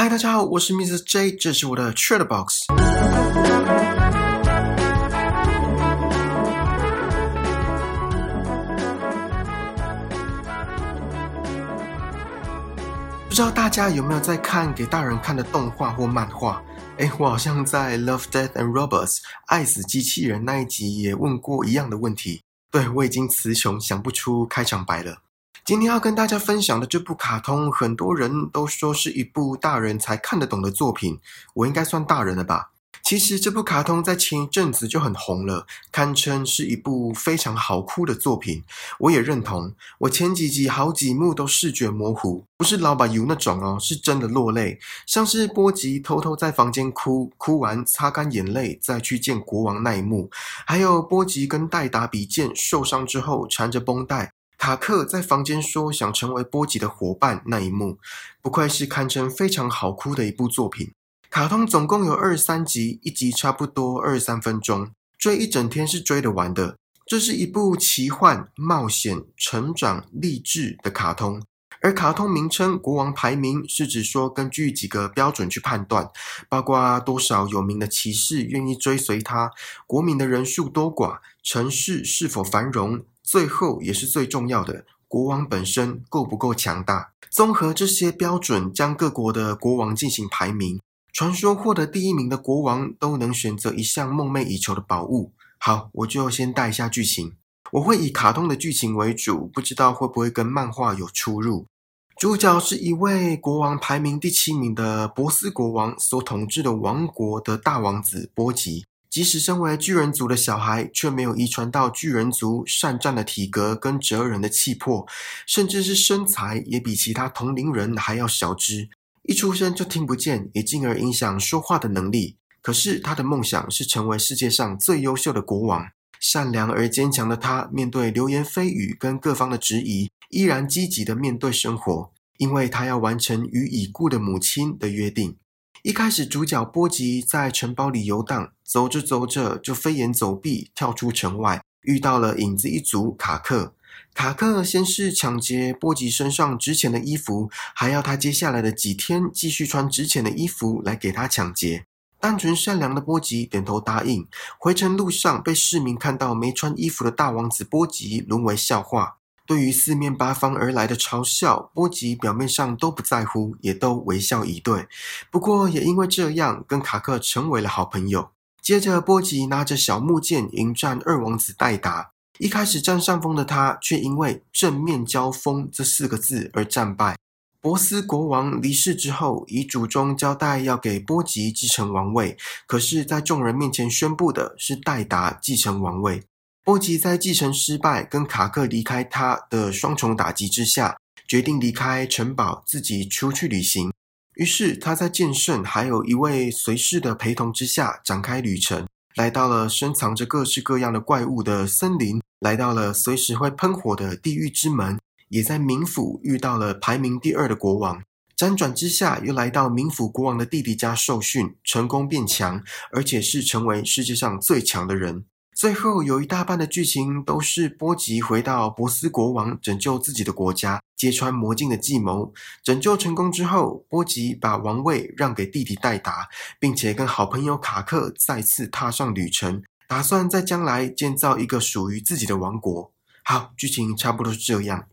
嗨，大家好，我是 Mr. J，这是我的 t r a d e Box。不知道大家有没有在看给大人看的动画或漫画？哎，我好像在《Love, Death and Robots》爱死机器人那一集也问过一样的问题。对我已经词穷，想不出开场白了。今天要跟大家分享的这部卡通，很多人都说是一部大人才看得懂的作品。我应该算大人了吧？其实这部卡通在前一阵子就很红了，堪称是一部非常好哭的作品。我也认同，我前几集好几幕都视觉模糊，不是老把油那种哦，是真的落泪。像是波吉偷偷在房间哭，哭完擦干眼泪再去见国王那一幕，还有波吉跟戴达比剑受伤之后缠着绷带。卡克在房间说想成为波吉的伙伴那一幕，不愧是堪称非常好哭的一部作品。卡通总共有二三集，一集差不多二三分钟，追一整天是追得完的。这是一部奇幻、冒险、成长、励志的卡通。而卡通名称“国王排名”是指说根据几个标准去判断，包括多少有名的骑士愿意追随他，国民的人数多寡，城市是否繁荣。最后也是最重要的，国王本身够不够强大？综合这些标准，将各国的国王进行排名。传说获得第一名的国王都能选择一项梦寐以求的宝物。好，我就先带一下剧情。我会以卡通的剧情为主，不知道会不会跟漫画有出入。主角是一位国王排名第七名的波斯国王所统治的王国的大王子波吉。即使身为巨人族的小孩，却没有遗传到巨人族善战的体格跟哲人的气魄，甚至是身材也比其他同龄人还要小只。一出生就听不见，也进而影响说话的能力。可是他的梦想是成为世界上最优秀的国王。善良而坚强的他，面对流言蜚语跟各方的质疑，依然积极的面对生活，因为他要完成与已故的母亲的约定。一开始，主角波吉在城堡里游荡，走着走着就飞檐走壁，跳出城外，遇到了影子一族卡克。卡克先是抢劫波吉身上值钱的衣服，还要他接下来的几天继续穿值钱的衣服来给他抢劫。单纯善良的波吉点头答应。回程路上，被市民看到没穿衣服的大王子波吉，沦为笑话。对于四面八方而来的嘲笑，波吉表面上都不在乎，也都微笑以对。不过也因为这样，跟卡克成为了好朋友。接着，波吉拿着小木剑迎战二王子戴达。一开始占上风的他，却因为正面交锋这四个字而战败。波斯国王离世之后，遗嘱中交代要给波吉继承王位，可是，在众人面前宣布的是戴达继承王位。波吉在继承失败跟卡克离开他的双重打击之下，决定离开城堡，自己出去旅行。于是他在剑圣还有一位随侍的陪同之下展开旅程，来到了深藏着各式各样的怪物的森林，来到了随时会喷火的地狱之门，也在冥府遇到了排名第二的国王。辗转之下，又来到冥府国王的弟弟家受训，成功变强，而且是成为世界上最强的人。最后有一大半的剧情都是波吉回到波斯国王拯救自己的国家，揭穿魔镜的计谋。拯救成功之后，波吉把王位让给弟弟戴达，并且跟好朋友卡克再次踏上旅程，打算在将来建造一个属于自己的王国。好，剧情差不多是这样。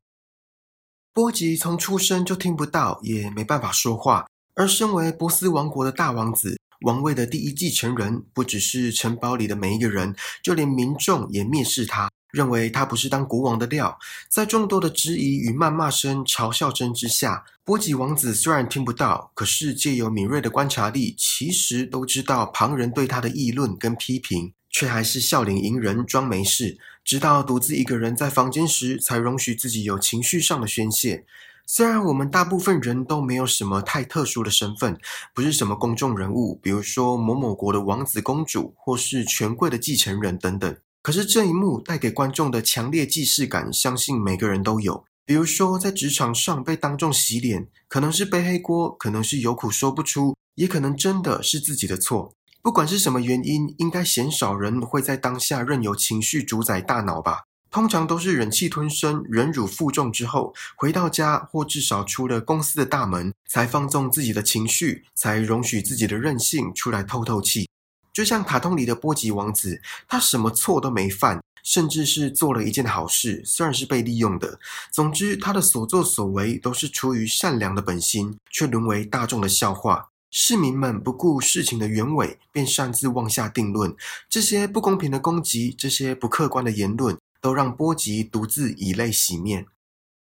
波吉从出生就听不到，也没办法说话，而身为波斯王国的大王子。王位的第一继承人，不只是城堡里的每一个人，就连民众也蔑视他，认为他不是当国王的料。在众多的质疑与谩骂声、嘲笑声之下，波吉王子虽然听不到，可是借由敏锐的观察力，其实都知道旁人对他的议论跟批评，却还是笑脸迎人，装没事。直到独自一个人在房间时，才容许自己有情绪上的宣泄。虽然我们大部分人都没有什么太特殊的身份，不是什么公众人物，比如说某某国的王子公主，或是权贵的继承人等等。可是这一幕带给观众的强烈既视感，相信每个人都有。比如说在职场上被当众洗脸，可能是背黑锅，可能是有苦说不出，也可能真的是自己的错。不管是什么原因，应该鲜少人会在当下任由情绪主宰大脑吧。通常都是忍气吞声、忍辱负重之后，回到家或至少出了公司的大门，才放纵自己的情绪，才容许自己的任性出来透透气。就像卡通里的波吉王子，他什么错都没犯，甚至是做了一件好事，虽然是被利用的。总之，他的所作所为都是出于善良的本心，却沦为大众的笑话。市民们不顾事情的原委，便擅自妄下定论。这些不公平的攻击，这些不客观的言论。都让波吉独自以泪洗面。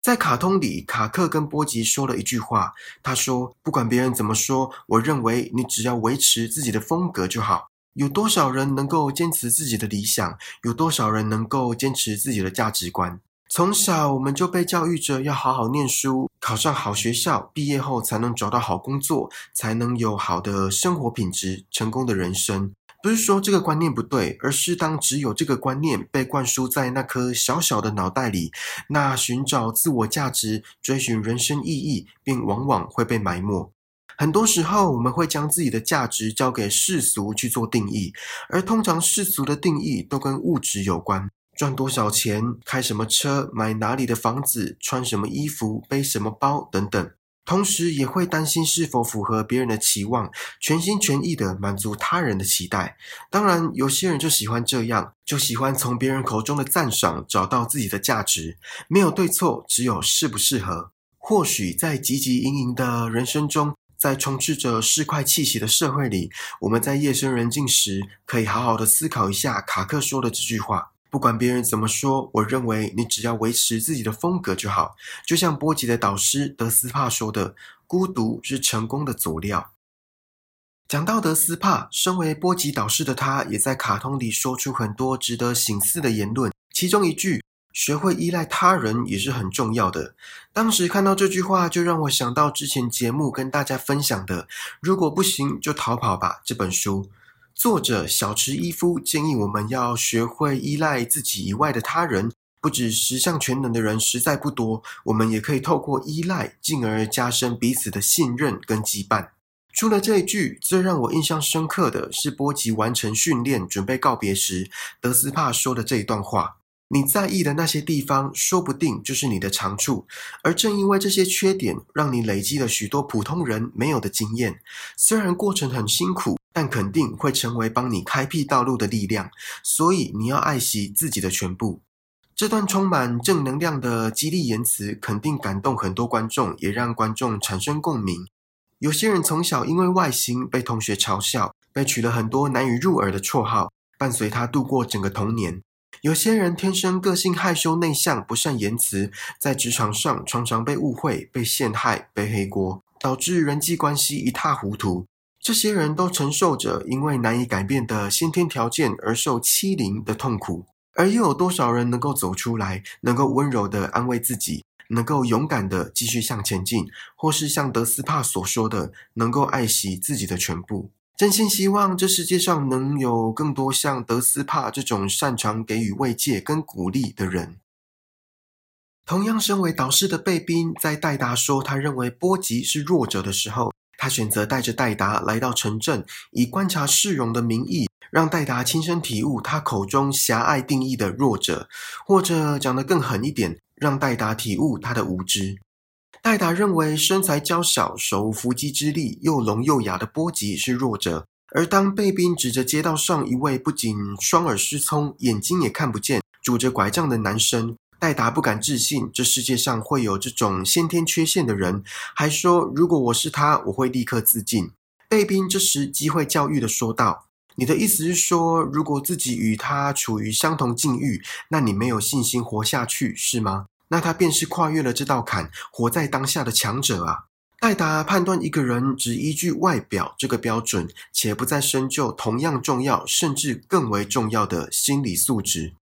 在卡通里，卡克跟波吉说了一句话：“他说，不管别人怎么说，我认为你只要维持自己的风格就好。有多少人能够坚持自己的理想？有多少人能够坚持自己的价值观？从小我们就被教育着要好好念书，考上好学校，毕业后才能找到好工作，才能有好的生活品质，成功的人生。”不是说这个观念不对，而是当只有这个观念被灌输在那颗小小的脑袋里，那寻找自我价值、追寻人生意义，便往往会被埋没。很多时候，我们会将自己的价值交给世俗去做定义，而通常世俗的定义都跟物质有关：赚多少钱、开什么车、买哪里的房子、穿什么衣服、背什么包等等。同时也会担心是否符合别人的期望，全心全意的满足他人的期待。当然，有些人就喜欢这样，就喜欢从别人口中的赞赏找到自己的价值。没有对错，只有适不适合。或许在汲汲营营的人生中，在充斥着市侩气息的社会里，我们在夜深人静时，可以好好的思考一下卡克说的这句话。不管别人怎么说，我认为你只要维持自己的风格就好。就像波吉的导师德斯帕说的：“孤独是成功的佐料。”讲到德斯帕，身为波吉导师的他，也在卡通里说出很多值得醒思的言论。其中一句：“学会依赖他人也是很重要的。”当时看到这句话，就让我想到之前节目跟大家分享的“如果不行就逃跑吧”这本书。作者小池一夫建议我们要学会依赖自己以外的他人，不止十项全能的人实在不多，我们也可以透过依赖，进而加深彼此的信任跟羁绊。除了这一句，最让我印象深刻的是波吉完成训练准备告别时，德斯帕说的这一段话。你在意的那些地方，说不定就是你的长处，而正因为这些缺点，让你累积了许多普通人没有的经验。虽然过程很辛苦，但肯定会成为帮你开辟道路的力量。所以你要爱惜自己的全部。这段充满正能量的激励言辞，肯定感动很多观众，也让观众产生共鸣。有些人从小因为外形被同学嘲笑，被取了很多难以入耳的绰号，伴随他度过整个童年。有些人天生个性害羞内向，不善言辞，在职场上常常被误会、被陷害、背黑锅，导致人际关系一塌糊涂。这些人都承受着因为难以改变的先天条件而受欺凌的痛苦，而又有多少人能够走出来，能够温柔的安慰自己，能够勇敢的继续向前进，或是像德斯帕所说的，能够爱惜自己的全部？真心希望这世界上能有更多像德斯帕这种擅长给予慰藉跟鼓励的人。同样，身为导师的贝宾，在戴达说他认为波吉是弱者的时候，他选择带着戴达来到城镇，以观察市容的名义，让戴达亲身体悟他口中狭隘定义的弱者，或者讲得更狠一点，让戴达体悟他的无知。戴达认为身材娇小、手无缚鸡之力、又聋又哑的波吉是弱者，而当贝宾指着街道上一位不仅双耳失聪、眼睛也看不见、拄着拐杖的男生，戴达不敢置信这世界上会有这种先天缺陷的人，还说如果我是他，我会立刻自尽。贝宾这时机会教育的说道：“你的意思是说，如果自己与他处于相同境遇，那你没有信心活下去，是吗？”那他便是跨越了这道坎，活在当下的强者啊！戴达判断一个人只依据外表这个标准，且不再深究同样重要甚至更为重要的心理素质。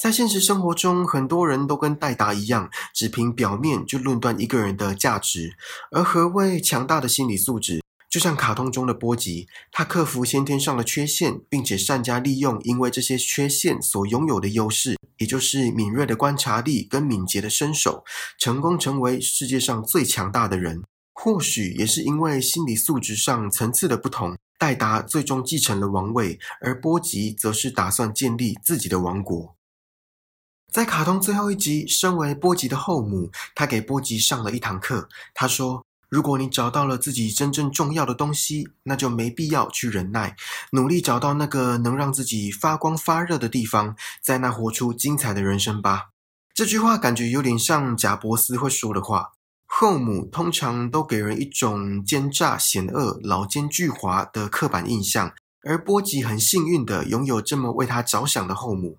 在现实生活中，很多人都跟戴达一样，只凭表面就论断一个人的价值。而何谓强大的心理素质？就像卡通中的波吉，他克服先天上的缺陷，并且善加利用因为这些缺陷所拥有的优势。也就是敏锐的观察力跟敏捷的身手，成功成为世界上最强大的人。或许也是因为心理素质上层次的不同，戴达最终继承了王位，而波吉则是打算建立自己的王国。在卡通最后一集，身为波吉的后母，她给波吉上了一堂课。她说：“如果你找到了自己真正重要的东西，那就没必要去忍耐，努力找到那个能让自己发光发热的地方，在那活出精彩的人生吧。”这句话感觉有点像贾伯斯会说的话。后母通常都给人一种奸诈险恶、老奸巨猾的刻板印象，而波吉很幸运的拥有这么为他着想的后母。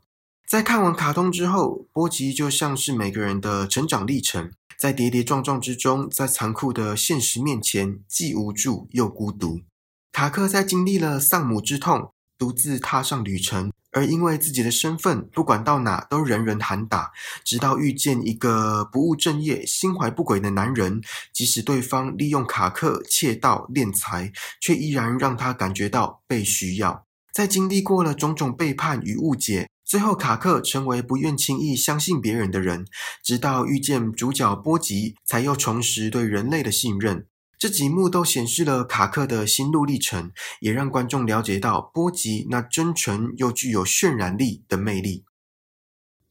在看完卡通之后，波吉就像是每个人的成长历程，在跌跌撞撞之中，在残酷的现实面前，既无助又孤独。卡克在经历了丧母之痛，独自踏上旅程，而因为自己的身份，不管到哪都人人喊打。直到遇见一个不务正业、心怀不轨的男人，即使对方利用卡克窃盗敛财，却依然让他感觉到被需要。在经历过了种种背叛与误解。最后，卡克成为不愿轻易相信别人的人，直到遇见主角波吉，才又重拾对人类的信任。这几幕都显示了卡克的心路历程，也让观众了解到波吉那真纯又具有渲染力的魅力。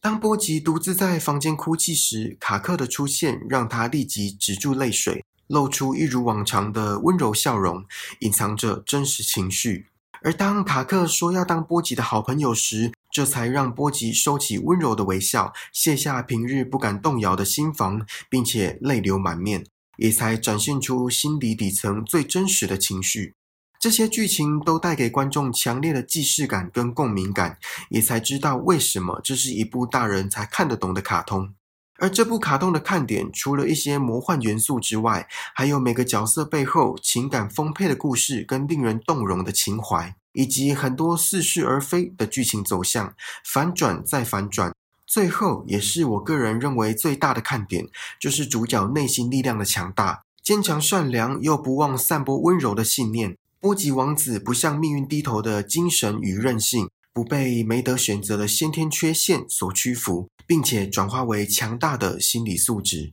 当波吉独自在房间哭泣时，卡克的出现让他立即止住泪水，露出一如往常的温柔笑容，隐藏着真实情绪。而当卡克说要当波吉的好朋友时，这才让波吉收起温柔的微笑，卸下平日不敢动摇的心防，并且泪流满面，也才展现出心底底层最真实的情绪。这些剧情都带给观众强烈的既视感跟共鸣感，也才知道为什么这是一部大人才看得懂的卡通。而这部卡通的看点，除了一些魔幻元素之外，还有每个角色背后情感丰沛的故事跟令人动容的情怀，以及很多似是而非的剧情走向，反转再反转。最后，也是我个人认为最大的看点，就是主角内心力量的强大，坚强善良又不忘散播温柔的信念。波吉王子不向命运低头的精神与韧性。不被没得选择的先天缺陷所屈服，并且转化为强大的心理素质。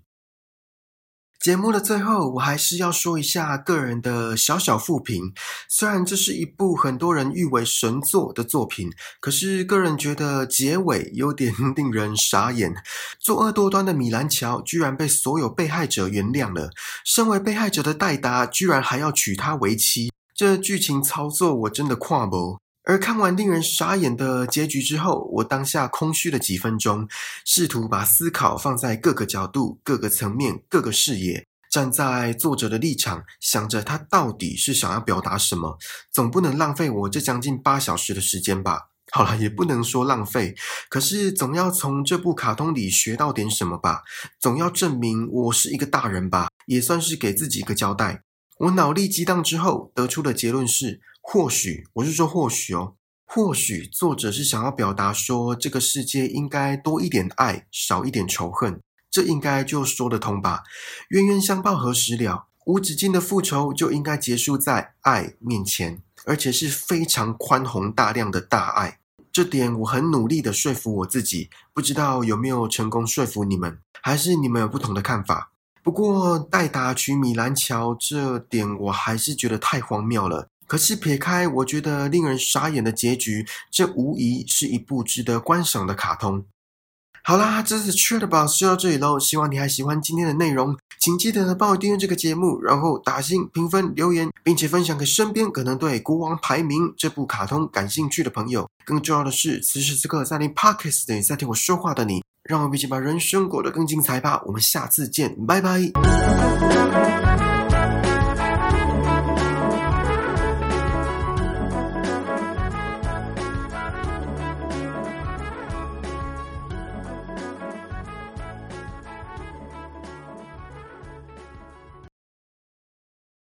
节目的最后，我还是要说一下个人的小小复评。虽然这是一部很多人誉为神作的作品，可是个人觉得结尾有点令人傻眼。作恶多端的米兰乔居然被所有被害者原谅了，身为被害者的戴达居然还要娶她为妻，这剧情操作我真的跨不。而看完令人傻眼的结局之后，我当下空虚了几分钟，试图把思考放在各个角度、各个层面、各个视野，站在作者的立场，想着他到底是想要表达什么。总不能浪费我这将近八小时的时间吧？好了，也不能说浪费，可是总要从这部卡通里学到点什么吧？总要证明我是一个大人吧？也算是给自己一个交代。我脑力激荡之后得出的结论是。或许我是说，或许哦，或许作者是想要表达说，这个世界应该多一点爱，少一点仇恨，这应该就说得通吧？冤冤相报何时了？无止境的复仇就应该结束在爱面前，而且是非常宽宏大量的大爱。这点我很努力的说服我自己，不知道有没有成功说服你们，还是你们有不同的看法？不过代达娶米兰乔这点，我还是觉得太荒谬了。可是撇开我觉得令人傻眼的结局，这无疑是一部值得观赏的卡通。好啦，这次 c h a t b o x 就到这里喽。希望你还喜欢今天的内容，请记得帮我订阅这个节目，然后打星评分留言，并且分享给身边可能对《国王排名》这部卡通感兴趣的朋友。更重要的是，此时此刻在听 Podcast 的在听我说话的你，让我们一起把人生过得更精彩吧。我们下次见，拜拜。